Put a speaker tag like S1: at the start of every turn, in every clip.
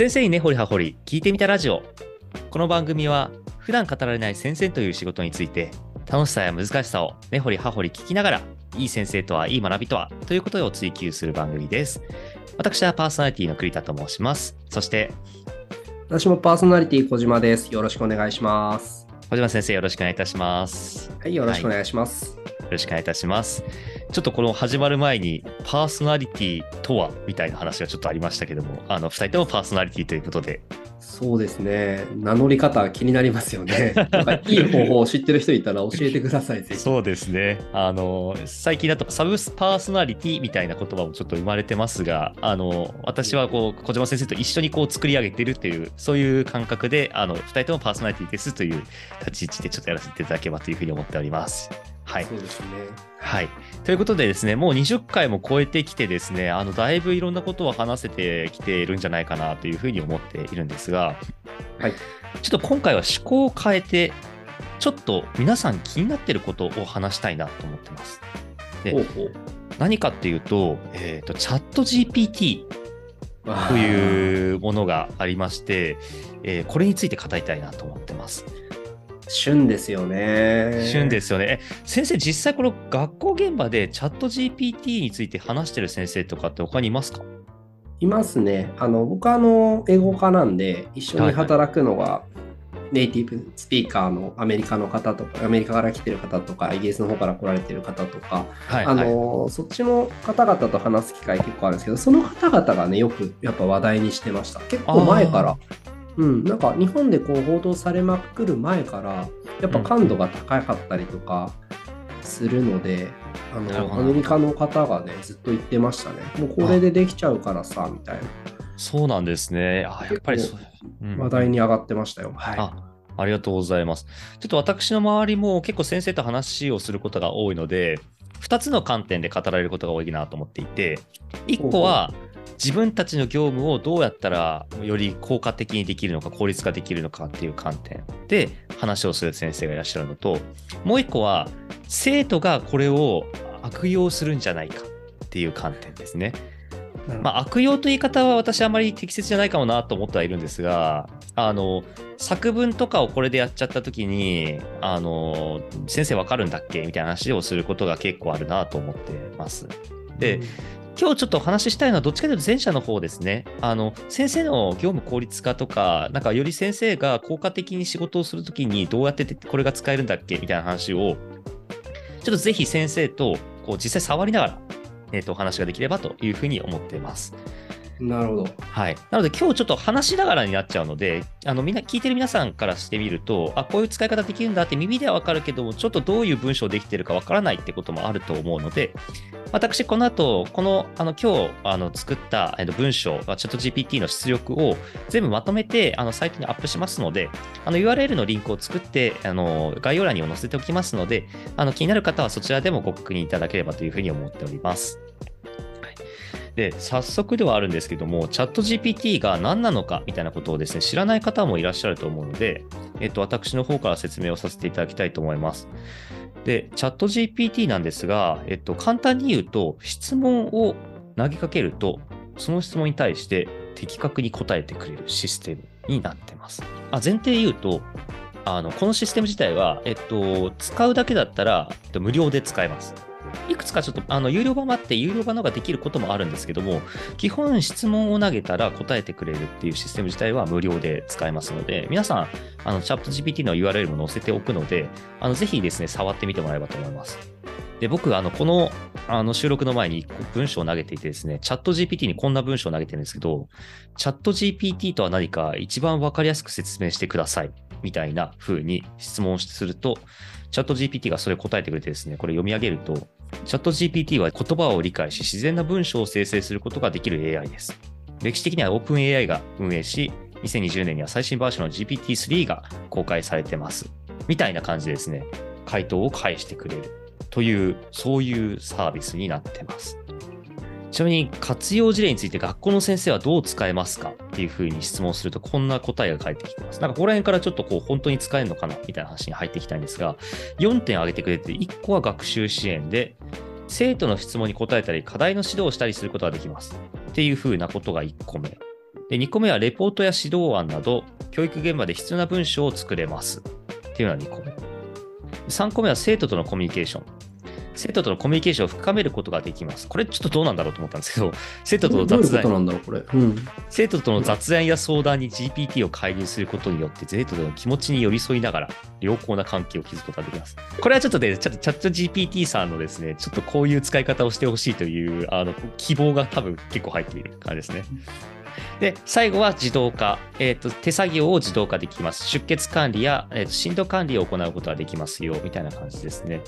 S1: 先生に根掘り葉掘り聞いてみたラジオ。この番組は普段語られない先生という仕事について楽しさや難しさを根掘り葉掘り聞きながらいい先生とはいい学びとはということを追求する番組です。私はパーソナリティの栗田と申します。そして
S2: 私もパーソナリティ小島です。よろしくお願いします。
S1: 小島先生よろしくお願いいたします。
S2: はいよろしくお願いします、
S1: よろしくお願いいたします。ちょっとこの始まる前に、パーソナリティとはみたいな話がちょっとありましたけども、あの、二人ともパーソナリティということで、
S2: そうですね名乗り方気になりますよね なんかいい方法を知ってる人いたら教えてください
S1: そうですね。あの、最近だとサブパーソナリティみたいな言葉もちょっと生まれてますが、あの、私はこう、小島先生と一緒にこう作り上げているっていう、そういう感覚で、あの、二人ともパーソナリティですという立ち位置でちょっとやらせていただければというふうに思っております。はい。
S2: そうですね
S1: はい。ということでですね、もう20回も超えてきてですね、あの、だいぶいろんなことを話せてきているんじゃないかなというふうに思っているんですが、
S2: はい
S1: ちょっと今回は思考を変えて、ちょっと皆さん気になっていることを話したいなと思ってます。で
S2: ほうほう
S1: 何かっていうと、えっ、と、チャット GPT というものがありまして、えーこれについて語りたいなと思ってます。
S2: 旬ですよね
S1: 旬ですよね。え先生、実際この学校現場でチャット GPT について話してる先生とかって他にいますか？
S2: いますねあの僕はあの英語科なんで一緒に働くのが、ネイティブスピーカーのアメリカの方とかアメリカから来てる方とかイギリスの方から来られてる方とか
S1: はい、
S2: あ
S1: はい。
S2: のそっちの方々と話す機会結構あるんですけど、その方々がね、よくやっぱ話題にしてました。結構前から、うん、なんか日本でこう報道されまくる前から、やっぱ感度が高かったりとかするので、あの
S1: なるほど
S2: アメリカの方がね、ずっと言ってましたね。もうこれでできちゃうからさ、みたいな。
S1: そうなんですね。あやっぱりそう、うん
S2: 話題に上がってましたよ。はい。
S1: あありがとうございます。ちょっと私の周りも結構先生と話をすることが多いので、2つの観点で語られることが多いなと思っていて、1個は自分たちの業務をどうやったらより効果的にできるのか、効率化できるのかっていう観点で話をする先生がいらっしゃるのと、もう1個は生徒がこれを悪用するんじゃないかっていう観点ですね。まあ、悪用という言い方は私はあまり適切じゃないかもなと思ってはいるんですが、あの、作文とかをこれでやっちゃった時に、あの、先生わかるんだっけみたいな話をすることが結構あるなと思ってます。で、今日ちょっとお話ししたいのはどっちかというと前者の方ですね。あの、先生の業務効率化とか、なんかより先生が効果的に仕事をするときにどうやってこれが使えるんだっけみたいな話を、ちょっとぜひ先生とこう実際触りながら、えっ、と、お話ができればというふうに思っています。
S2: なるほど。
S1: はい。なので今日ちょっと話しながらになっちゃうので、あのみんな聞いてる皆さんからしてみると、あ、こういう使い方できるんだって耳ではわかるけども、ちょっとどういう文章できてるかわからないってこともあると思うので、私この後、このあの今日あの作ったえっと文章、チャット GPT の出力を全部まとめてあのサイトにアップしますので、あの URL のリンクを作ってあの概要欄にも載せておきますので、あの気になる方はそちらでもご確認いただければというふうに思っております。で、早速ではあるんですけども、チャット GPT が何なのかみたいなことをですね、知らない方もいらっしゃると思うので、えっと、私の方から説明をさせていただきたいと思います。で、チャット GPT なんですが、えっと、簡単に言うと、質問を投げかけると、その質問に対して的確に答えてくれるシステムになってます。あ前提言うと、あのこのシステム自体は、えっと、使うだけだったら、えっと、無料で使えます。いくつかちょっとあの有料版もあって、有料版のができることもあるんですけども、基本質問を投げたら答えてくれるっていうシステム自体は無料で使えますので、皆さん、あのチャット GPT の URL も載せておくので、あのぜひですね、触ってみてもらえればと思います。で、僕、あの、この、あの、収録の前に文章を投げていてですね、チャット GPT にこんな文章を投げてるんですけど、チャット GPT とは何か一番わかりやすく説明してください。みたいな風に質問すると、チャット GPT がそれ答えてくれてですね、これ読み上げると、チャット GPT は言葉を理解し、自然な文章を生成することができる AI です。歴史的には OpenAI が運営し、2020年には最新バージョンの GPT-3 が公開されてます。みたいな感じでですね、回答を返してくれるという、そういうサービスになってます。ちなみに活用事例について学校の先生はどう使えますかっていうふうに質問するとこんな答えが返ってきてます。なんかここら辺からちょっとこう本当に使えるのかなみたいな話に入っていきたいんですが、4点挙げてくれて、1個は学習支援で、生徒の質問に答えたり課題の指導をしたりすることができます。っていうふうなことが1個目。で2個目はレポートや指導案など、教育現場で必要な文章を作れます。っていうのが2個目。3個目は生徒とのコミュニケーション。生徒とのコミュニケーションを深めることができます。これちょっとどうなんだろうと思ったんですけど、生徒との雑談
S2: なんだろう、これ。うん。
S1: 生徒との雑談や相談に GPT を介入することによって、生徒との気持ちに寄り添いながら、良好な関係を築くことができます。これはちょっとね、ちょっとチャット GPT さんのですね、ちょっとこういう使い方をしてほしいという、あの、希望が多分結構入っている感じですね。で、最後は自動化。えっ、と、手作業を自動化できます。出血管理や、えーと振動管理を行うことができますよ、みたいな感じですね。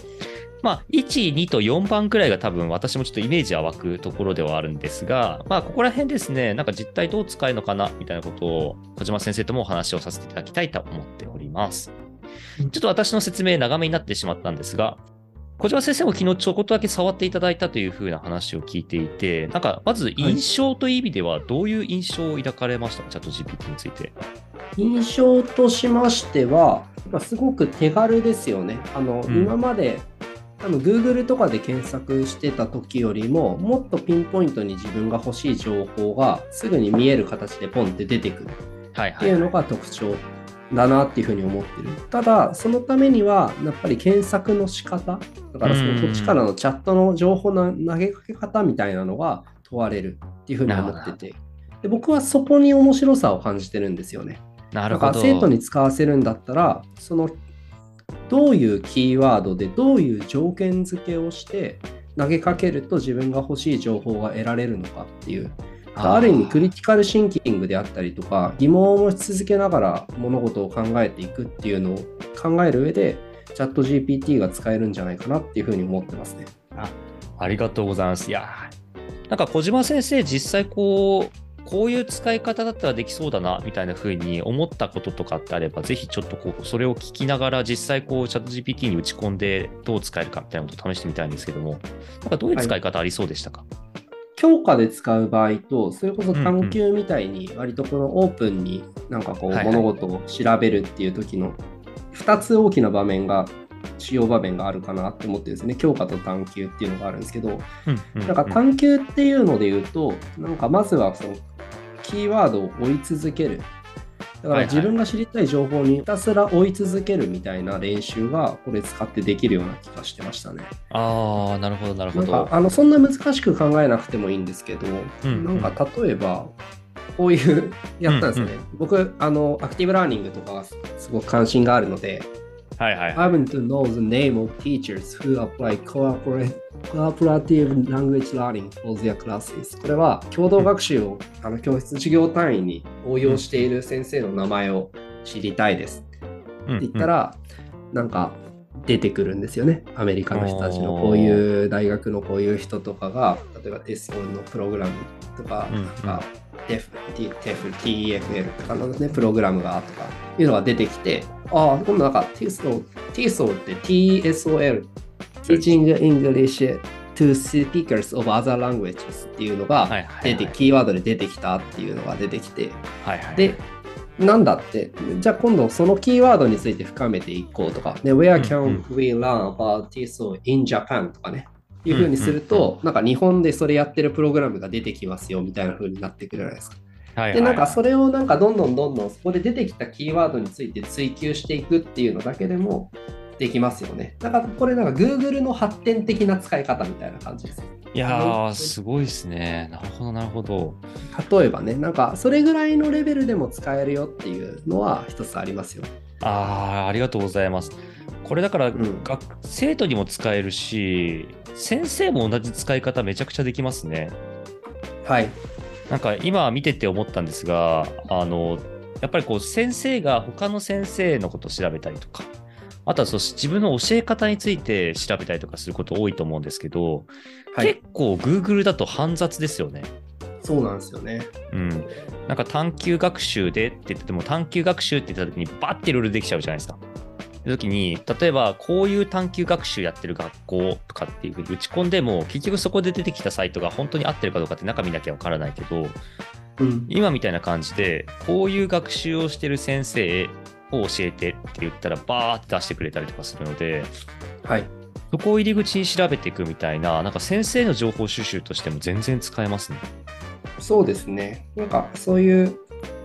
S1: まあ、1、2と4番くらいが多分私もちょっとイメージは湧くところではあるんですが、まあ、ここら辺ですね、なんか実態どう使えるのかなみたいなことを小島先生ともお話をさせていただきたいと思っております。ちょっと私の説明長めになってしまったんですが、小島先生も昨日ちょこっとだけ触っていただいたというふうな話を聞いていて、なんかまず印象という意味ではどういう印象を抱かれましたか、チャット GPT について。
S2: 印象としましては、まあ、すごく手軽ですよね。あの、
S1: うん
S2: 今まで多分 Google とかで検索してた時よりももっとピンポイントに自分が欲しい情報がすぐに見える形でポンって出てくる
S1: はいはいいう
S2: のが特徴だなっていうふうに思ってる。ただそのためにはやっぱり検索の仕方だからそのこっちからのチャットの情報の投げかけ方みたいなのが問われるっていうふうに思っててで僕はそこに面白さを感じてるんですよね。
S1: なるほど。
S2: 生徒に使わせるんだったらそのどういうキーワードでどういう条件付けをして投げかけると自分が欲しい情報が得られるのかっていうある意味クリティカルシンキングであったりとか疑問を持ち続けながら物事を考えていくっていうのを考える上でチャット GPT が使えるんじゃないかなっていうふうに思ってますね。
S1: ありがとうございます。いやーなんか小島先生、実際こう、こういう使い方だったらできそうだなみたいな風に思ったこととかってあれば、ぜひちょっとこうそれを聞きながら、実際こう、チャット GPT に打ち込んでどう使えるかみたいなことを試してみたいんですけども、なんかどういう使い方ありそうでしたか、
S2: 教科で使う場合とそれこそ探究みたいに割とこのオープンになんかこう
S1: はいはい。
S2: 物事を調べるっていう時の2つ大きな場面が主要場面があるかなって思ってですね教科と探究っていうのがあるんですけどなんか探究っていうので言うとなんかまずはそのキーワードを追い続ける。だから自分が知りたい情報にひたすら追い続けるみたいな練習がこれ使ってできるような気がしてましたね。
S1: ああ、なるほど、なるほど。
S2: なんかあのそんな難しく考えなくてもいいんですけど、
S1: うん。
S2: なんか例えばこういうやったんですね、
S1: うん
S2: 僕あのアクティブラーニングとかがすごく関心があるので
S1: はいはい。
S2: I want to know the name of teachers who apply cooperative language learning for their classes. これは共同学習をあの教室授業単位に応用している先生の名前を知りたいです。
S1: うん
S2: って言ったら、なんか出てくるんですよね。アメリカの人たちのこういう大学のこういう人とかが、例えばテストのプログラムとか、
S1: うんうん。
S2: なんか TEF、T- TEF TEFL とかの、ね、プログラムがとかいうのが出てきて、ああ、今度なんか TESOL、TESOL って TSOL、Teaching English to Speakers of Other Languages っていうのが出て、キーワードで出てきたっていうのが出てきて、
S1: はいはい。
S2: で、なんだって、じゃあ今度そのキーワードについて深めていこうとか、ね、Where
S1: うん
S2: can we learn about TESOL in Japan とかね、いうふうにする
S1: うん
S2: と、なんか日本でそれやってるプログラムが出てきますよみたいなふうになってくるじゃないですか。
S1: はいはい
S2: で、なんかそれをなんかどんどんどんどんそこで出てきたキーワードについて追求していくっていうのだけでもできますよね。だからこれなんか Google の発展的な使い方みたいな感じです。
S1: いやー、すごいですね。なるほど、なるほど。
S2: 例えばね、なんかそれぐらいのレベルでも使えるよっていうのは一つありますよ。
S1: ああ、ありがとうございます。これだから、
S2: ん
S1: 学生徒にも使えるし、先生も同じ使い方めちゃくちゃできますね。
S2: はい。
S1: なんか今見てて思ったんですが、あの、やっぱりこう先生が他の先生のことを調べたりとか、あとはそう自分の教え方について調べたりとかすること多いと思うんですけど、
S2: はい
S1: 結構 Google だと煩雑ですよね。
S2: そうなんですよね。
S1: うん。なんか探究学習でって言ってても探究学習って言った時にバッていろいろできちゃうじゃないですか。時に、例えばこういう探究学習やってる学校とかっていうふうに打ち込んでも、結局そこで出てきたサイトが本当に合ってるかどうかって中見なきゃわからないけど、
S2: うん。
S1: 今みたいな感じで、こういう学習をしてる先生を教えてって言ったら、バーって出してくれたりとかするので、
S2: はい。
S1: そこを入り口に調べていくみたいな、なんか先生の情報収集としても全然使えますね。
S2: そうですね。なんかそういう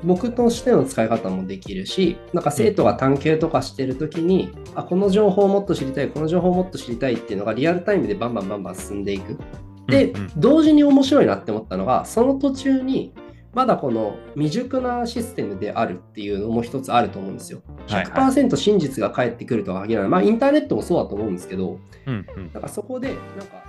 S2: 僕としての使い方もできるし、なんか生徒が探究とかしてるときに、あ、この情報をもっと知りたい、この情報をもっと知りたいっていうのがリアルタイムでバンバンバンバン進んでいく。で、
S1: うんうん
S2: 同時に面白いなって思ったのが、その途中に、まだこの未熟なシステムであるっていうのも一つあると思うんですよ。
S1: はいはい
S2: 100%真実が返ってくるとは限らない。まあ、インターネットもそうだと思うんですけど、
S1: うんうん
S2: なんかそこで、なんか